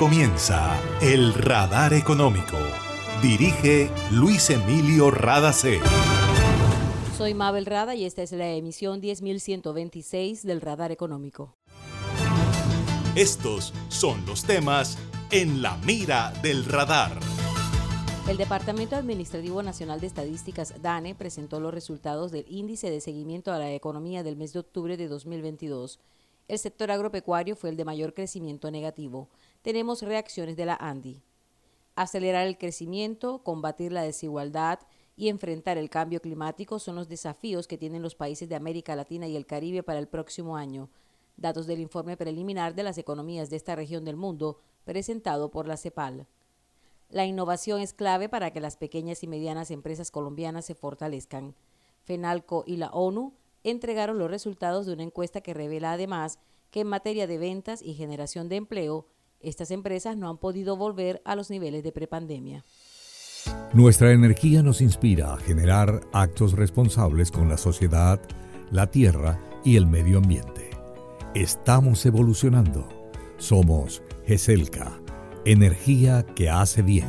comienza El Radar Económico. Dirige Luis Emilio Radacé. Soy Mabel Rada y esta es la emisión 10126 del Radar Económico. Estos son los temas en la mira del radar. El Departamento Administrativo Nacional de Estadísticas, DANE, presentó los resultados del Índice de Seguimiento a la Economía del mes de octubre de 2022. El sector agropecuario fue el de mayor crecimiento negativo. Tenemos reacciones de la ANDI. Acelerar el crecimiento, combatir la desigualdad y enfrentar el cambio climático son los desafíos que tienen los países de América Latina y el Caribe para el próximo año. Datos del informe preliminar de las economías de esta región del mundo, presentado por la CEPAL. La innovación es clave para que las pequeñas y medianas empresas colombianas se fortalezcan. FENALCO y la ONU entregaron los resultados de una encuesta que revela además que en materia de ventas y generación de empleo, estas empresas no han podido volver a los niveles de prepandemia. Nuestra energía nos inspira a generar actos responsables con la sociedad, la tierra y el medio ambiente. Estamos evolucionando. Somos GESELCA Energía que hace bien.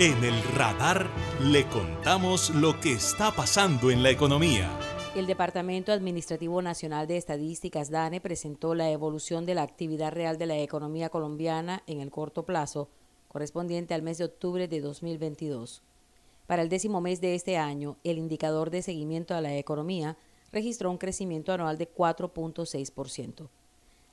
En el radar le contamos lo que está pasando en la economía. El Departamento Administrativo Nacional de Estadísticas, DANE, presentó la evolución de la actividad real de la economía colombiana en el corto plazo, correspondiente al mes de octubre de 2022. Para el décimo mes de este año, el indicador de seguimiento a la economía registró un crecimiento anual de 4.6%.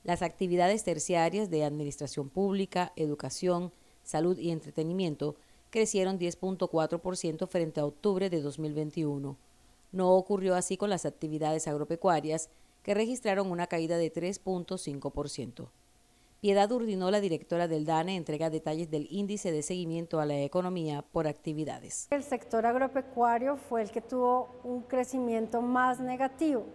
Las actividades terciarias de administración pública, educación, salud y entretenimiento crecieron 10.4% frente a octubre de 2021. No ocurrió así con las actividades agropecuarias, que registraron una caída de 3.5%. Piedad la directora del DANE, entrega detalles del índice de seguimiento a la economía por actividades. El sector agropecuario fue el que tuvo un crecimiento más negativo.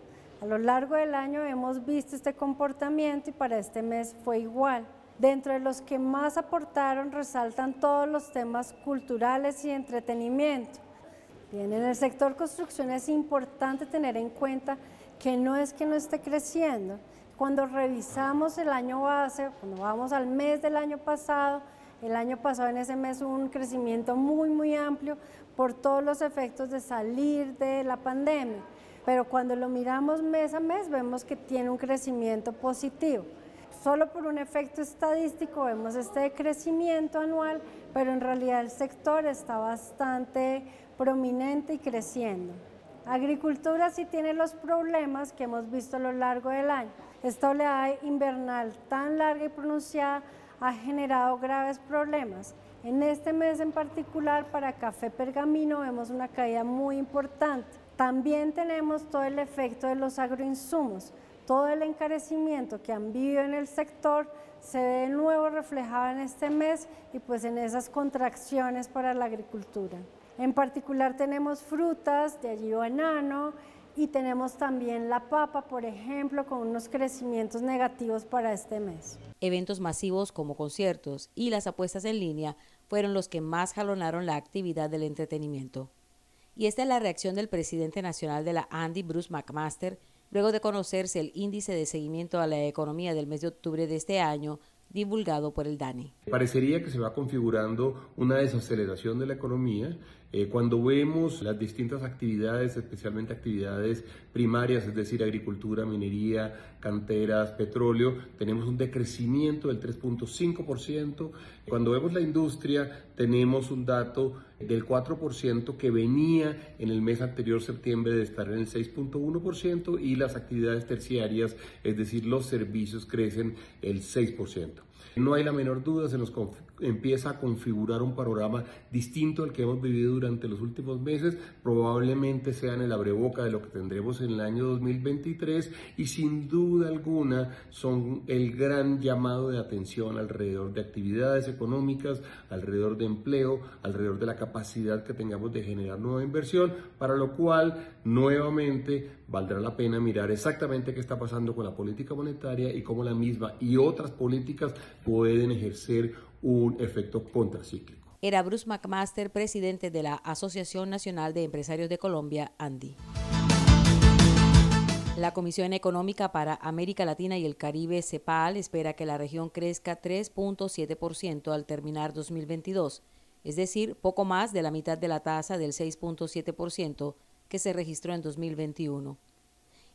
A lo largo del año hemos visto este comportamiento y para este mes fue igual. Dentro de los que más aportaron resaltan todos los temas culturales y entretenimiento. Bien, en el sector construcción es importante tener en cuenta que no es que no esté creciendo. Cuando revisamos el año base, cuando vamos al mes del año pasado, el año pasado en ese mes hubo un crecimiento muy, muy amplio por todos los efectos de salir de la pandemia. Pero cuando lo miramos mes a mes vemos que tiene un crecimiento positivo solo por un efecto estadístico vemos este crecimiento anual, pero en realidad el sector está bastante prominente y creciendo. Agricultura sí tiene los problemas que hemos visto a lo largo del año. Esta oleada invernal tan larga y pronunciada ha generado graves problemas. En este mes en particular para café pergamino vemos una caída muy importante. También tenemos todo el efecto de los agroinsumos todo el encarecimiento que han vivido en el sector se ve de nuevo reflejado en este mes y pues en esas contracciones para la agricultura. En particular tenemos frutas, de allí banano, y tenemos también la papa, por ejemplo, con unos crecimientos negativos para este mes. Eventos masivos como conciertos y las apuestas en línea fueron los que más jalonaron la actividad del entretenimiento. Y esta es la reacción del presidente nacional de la Andy, Bruce McMaster, luego de conocerse el índice de seguimiento a la economía del mes de octubre de este año, divulgado por el DANE. Parecería que se va configurando una desaceleración de la economía eh, cuando vemos las distintas actividades, especialmente actividades primarias, es decir, agricultura, minería, canteras, petróleo, tenemos un decrecimiento del 3.5%. Cuando vemos la industria, tenemos un dato del 4% que venía en el mes anterior, septiembre, de estar en el 6.1% y las actividades terciarias, es decir, los servicios, crecen el 6%. No hay la menor duda, se nos empieza a configurar un panorama distinto al que hemos vivido durante los últimos meses, probablemente sea en el abreboca de lo que tendremos en el año 2023 y sin duda alguna son el gran llamado de atención alrededor de actividades económicas, alrededor de empleo, alrededor de la capacidad que tengamos de generar nueva inversión, para lo cual nuevamente valdrá la pena mirar exactamente qué está pasando con la política monetaria y cómo la misma y otras políticas pueden ejercer un efecto contracíclico. Era Bruce McMaster, presidente de la Asociación Nacional de Empresarios de Colombia, ANDI. La Comisión Económica para América Latina y el Caribe, CEPAL, espera que la región crezca 3.7% al terminar 2022, es decir, poco más de la mitad de la tasa del 6.7% que se registró en 2021.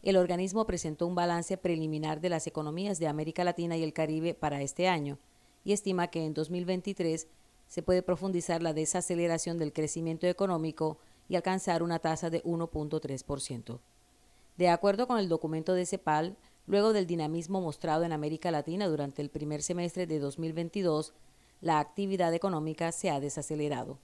El organismo presentó un balance preliminar de las economías de América Latina y el Caribe para este año y estima que en 2023 se puede profundizar la desaceleración del crecimiento económico y alcanzar una tasa de 1.3%. De acuerdo con el documento de CEPAL, luego del dinamismo mostrado en América Latina durante el primer semestre de 2022, la actividad económica se ha desacelerado.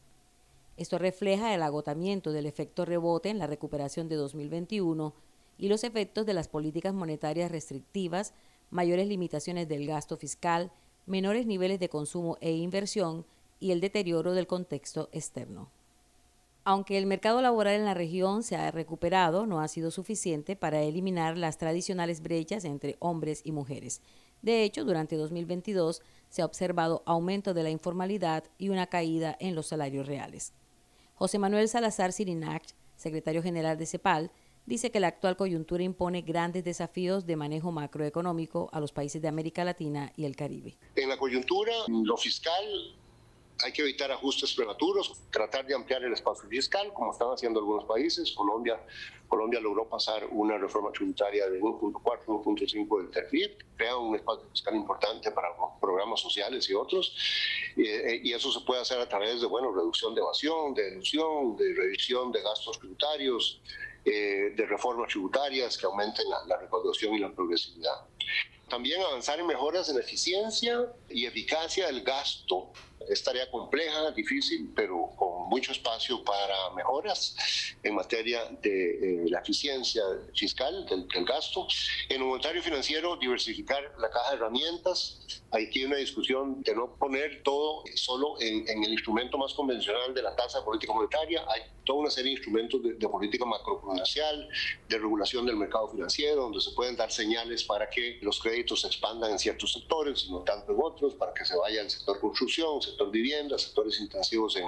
Esto refleja el agotamiento del efecto rebote en la recuperación de 2021 y los efectos de las políticas monetarias restrictivas, mayores limitaciones del gasto fiscal, menores niveles de consumo e inversión y el deterioro del contexto externo. Aunque el mercado laboral en la región se ha recuperado, no ha sido suficiente para eliminar las tradicionales brechas entre hombres y mujeres. De hecho, durante 2022 se ha observado aumento de la informalidad y una caída en los salarios reales. José Manuel Salazar Sirinac, secretario general de CEPAL, dice que la actual coyuntura impone grandes desafíos de manejo macroeconómico a los países de América Latina y el Caribe. En la coyuntura, lo fiscal hay que evitar ajustes prematuros, tratar de ampliar el espacio fiscal, como están haciendo algunos países. Colombia, Colombia logró pasar una reforma tributaria de 1.4, 1.5 del TERFIP, crea un espacio fiscal importante para programas sociales y otros, y eso se puede hacer a través de, bueno, reducción de evasión, de deducción, de revisión de gastos tributarios, eh, de reformas tributarias que aumenten la, la recaudación y la progresividad. También avanzar en mejoras en eficiencia y eficacia del gasto es tarea compleja, difícil, pero con mucho espacio para mejoras en materia de eh, la eficiencia fiscal del, gasto. En lo monetario financiero, diversificar la caja de herramientas. Aquí hay una discusión de no poner todo solo en, el instrumento más convencional de la tasa de política monetaria. Hay toda una serie de instrumentos de, de política macroprudencial, de regulación del mercado financiero, donde se pueden dar señales para que los créditos se expandan en ciertos sectores no tanto en otros, para que se vaya al sector construcción, sector vivienda, sectores intensivos en,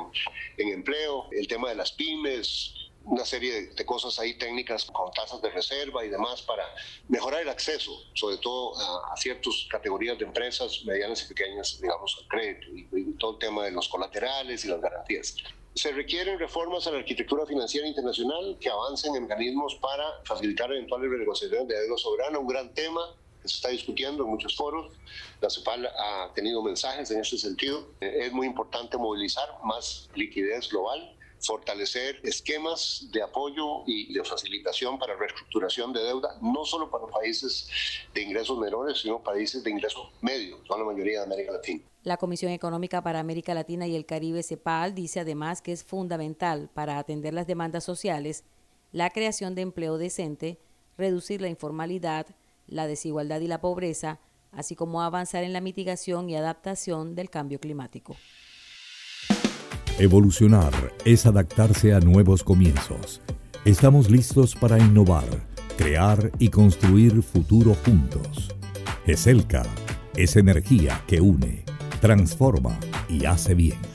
en empleo, el tema de las pymes, una serie de, cosas ahí técnicas con tasas de reserva y demás para mejorar el acceso, sobre todo a, ciertas categorías de empresas medianas y pequeñas, digamos, al crédito y, todo el tema de los colaterales y las garantías. Se requieren reformas a la arquitectura financiera internacional que avancen en mecanismos para facilitar eventuales renegociaciones de deuda soberana, un gran tema se está discutiendo en muchos foros. La CEPAL ha tenido mensajes en este sentido. Eh, es muy importante movilizar más liquidez global fortalecer esquemas de apoyo y de facilitación para reestructuración de deuda, no solo para países de ingresos menores, sino países de ingresos medios, son la mayoría de América Latina. La Comisión Económica para América Latina y el Caribe, CEPAL, dice además que es fundamental para atender las demandas sociales la creación de empleo decente, reducir la informalidad, la desigualdad y la pobreza, así como avanzar en la mitigación y adaptación del cambio climático. Evolucionar es adaptarse a nuevos comienzos. Estamos listos para innovar, crear y construir futuro juntos. ESELCA es energía que une, transforma y hace bien.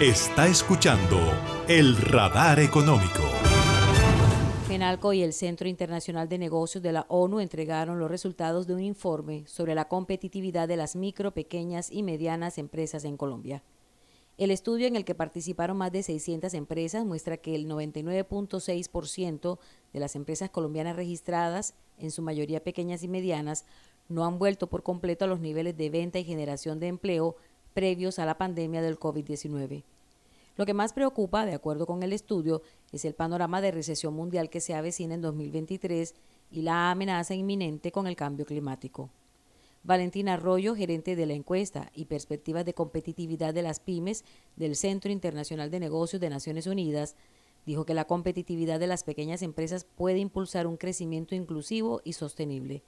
Está escuchando el radar económico. FENALCO y el Centro Internacional de Negocios de la ONU entregaron los resultados de un informe sobre la competitividad de las micro, pequeñas y medianas empresas en Colombia. El estudio en el que participaron más de 600 empresas muestra que el 99.6% de las empresas colombianas registradas, en su mayoría pequeñas y medianas, no han vuelto por completo a los niveles de venta y generación de empleo previos a la pandemia del COVID-19. Lo que más preocupa, de acuerdo con el estudio, es el panorama de recesión mundial que se avecina en 2023 y la amenaza inminente con el cambio climático. Valentina Arroyo, gerente de la encuesta y perspectivas de competitividad de las pymes del Centro Internacional de Negocios de Naciones Unidas, dijo que la competitividad de las pequeñas empresas puede impulsar un crecimiento inclusivo y sostenible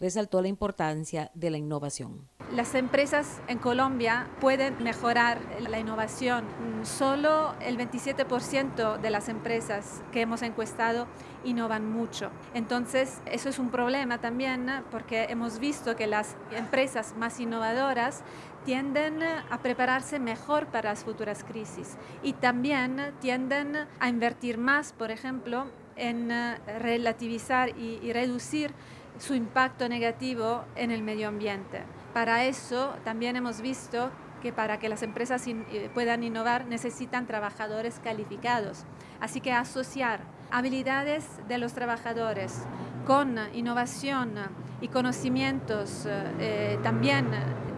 resaltó la importancia de la innovación. Las empresas en Colombia pueden mejorar la innovación. Solo el 27% de las empresas que hemos encuestado innovan mucho. Entonces, eso es un problema también porque hemos visto que las empresas más innovadoras tienden a prepararse mejor para las futuras crisis y también tienden a invertir más, por ejemplo, en relativizar y, y reducir su impacto negativo en el medio ambiente. Para eso también hemos visto que para que las empresas eh, puedan innovar necesitan trabajadores calificados. Así que asociar habilidades de los trabajadores con innovación y conocimientos eh, también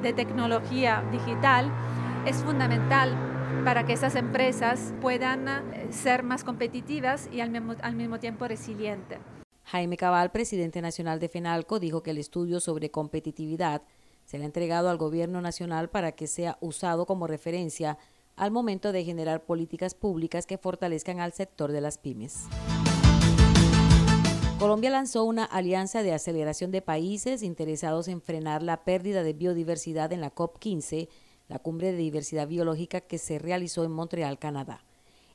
de tecnología digital es fundamental para que esas empresas puedan eh, ser más competitivas y al mismo, al mismo tiempo resilientes. Jaime Cabal, presidente nacional de FENALCO, dijo que el estudio sobre competitividad se le ha entregado al Gobierno Nacional para que sea usado como referencia al momento de generar políticas públicas que fortalezcan al sector de las pymes. Colombia lanzó una alianza de aceleración de países interesados en frenar la pérdida de biodiversidad en la COP15, la cumbre de diversidad biológica que se realizó en Montreal, Canadá.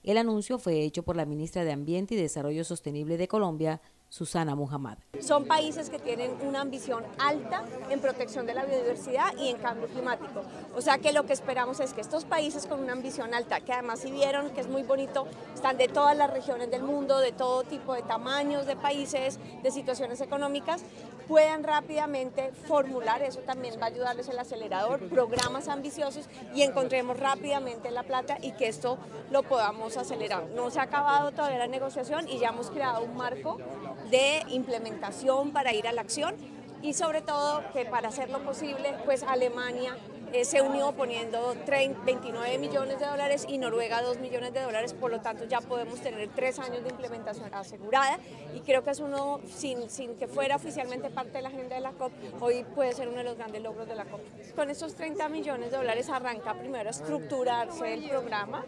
El anuncio fue hecho por la ministra de Ambiente y Desarrollo Sostenible de Colombia, Susana Muhammad. Son países que tienen una ambición alta en protección de la biodiversidad y en cambio climático. O sea que lo que esperamos es que estos países con una ambición alta, que además si vieron que es muy bonito, están de todas las regiones del mundo, de todo tipo de tamaños de países, de situaciones económicas, puedan rápidamente formular, eso también va a ayudarles el acelerador, programas ambiciosos y encontremos rápidamente la plata y que esto lo podamos acelerar. No se ha acabado todavía la negociación y ya hemos creado un marco de implementación para ir a la acción y sobre todo que para hacerlo posible, pues Alemania eh, se unió poniendo 29 millones de dólares y Noruega 2 millones de dólares, por lo tanto ya podemos tener tres años de implementación asegurada y creo que es uno, sin, sin que fuera oficialmente parte de la agenda de la COP, hoy puede ser uno de los grandes logros de la COP. Con estos 30 millones de dólares arranca primero a estructurarse el programa,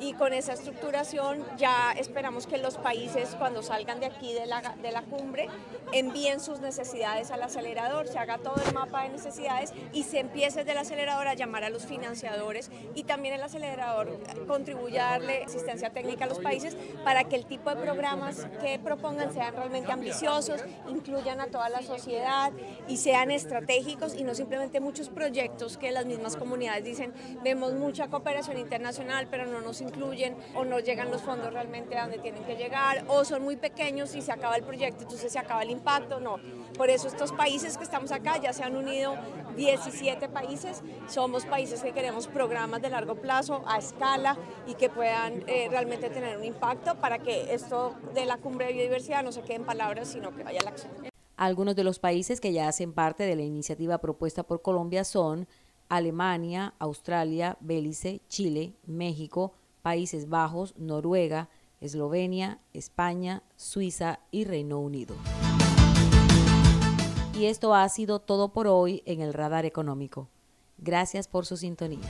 y con esa estructuración ya esperamos que los países cuando salgan de aquí de la, de la cumbre envíen sus necesidades al acelerador, se haga todo el mapa de necesidades y se empiece desde el acelerador a llamar a los financiadores y también el acelerador contribuya a darle asistencia técnica a los países para que el tipo de programas que propongan sean realmente ambiciosos, incluyan a toda la sociedad y sean estratégicos y no simplemente muchos proyectos que las mismas comunidades dicen, vemos mucha cooperación internacional pero no nos incluyen o no llegan los fondos realmente a donde tienen que llegar o son muy pequeños y se acaba el proyecto, entonces se acaba el impacto, no. Por eso estos países que estamos acá ya se han unido 17 países, somos países que queremos programas de largo plazo a escala y que puedan eh, realmente tener un impacto para que esto de la cumbre de biodiversidad no se quede en palabras, sino que vaya a la acción. Algunos de los países que ya hacen parte de la iniciativa propuesta por Colombia son Alemania, Australia, Belice, Chile, México, Países Bajos, Noruega, Eslovenia, España, Suiza y Reino Unido. Y esto ha sido todo por hoy en el Radar Económico. Gracias por su sintonía.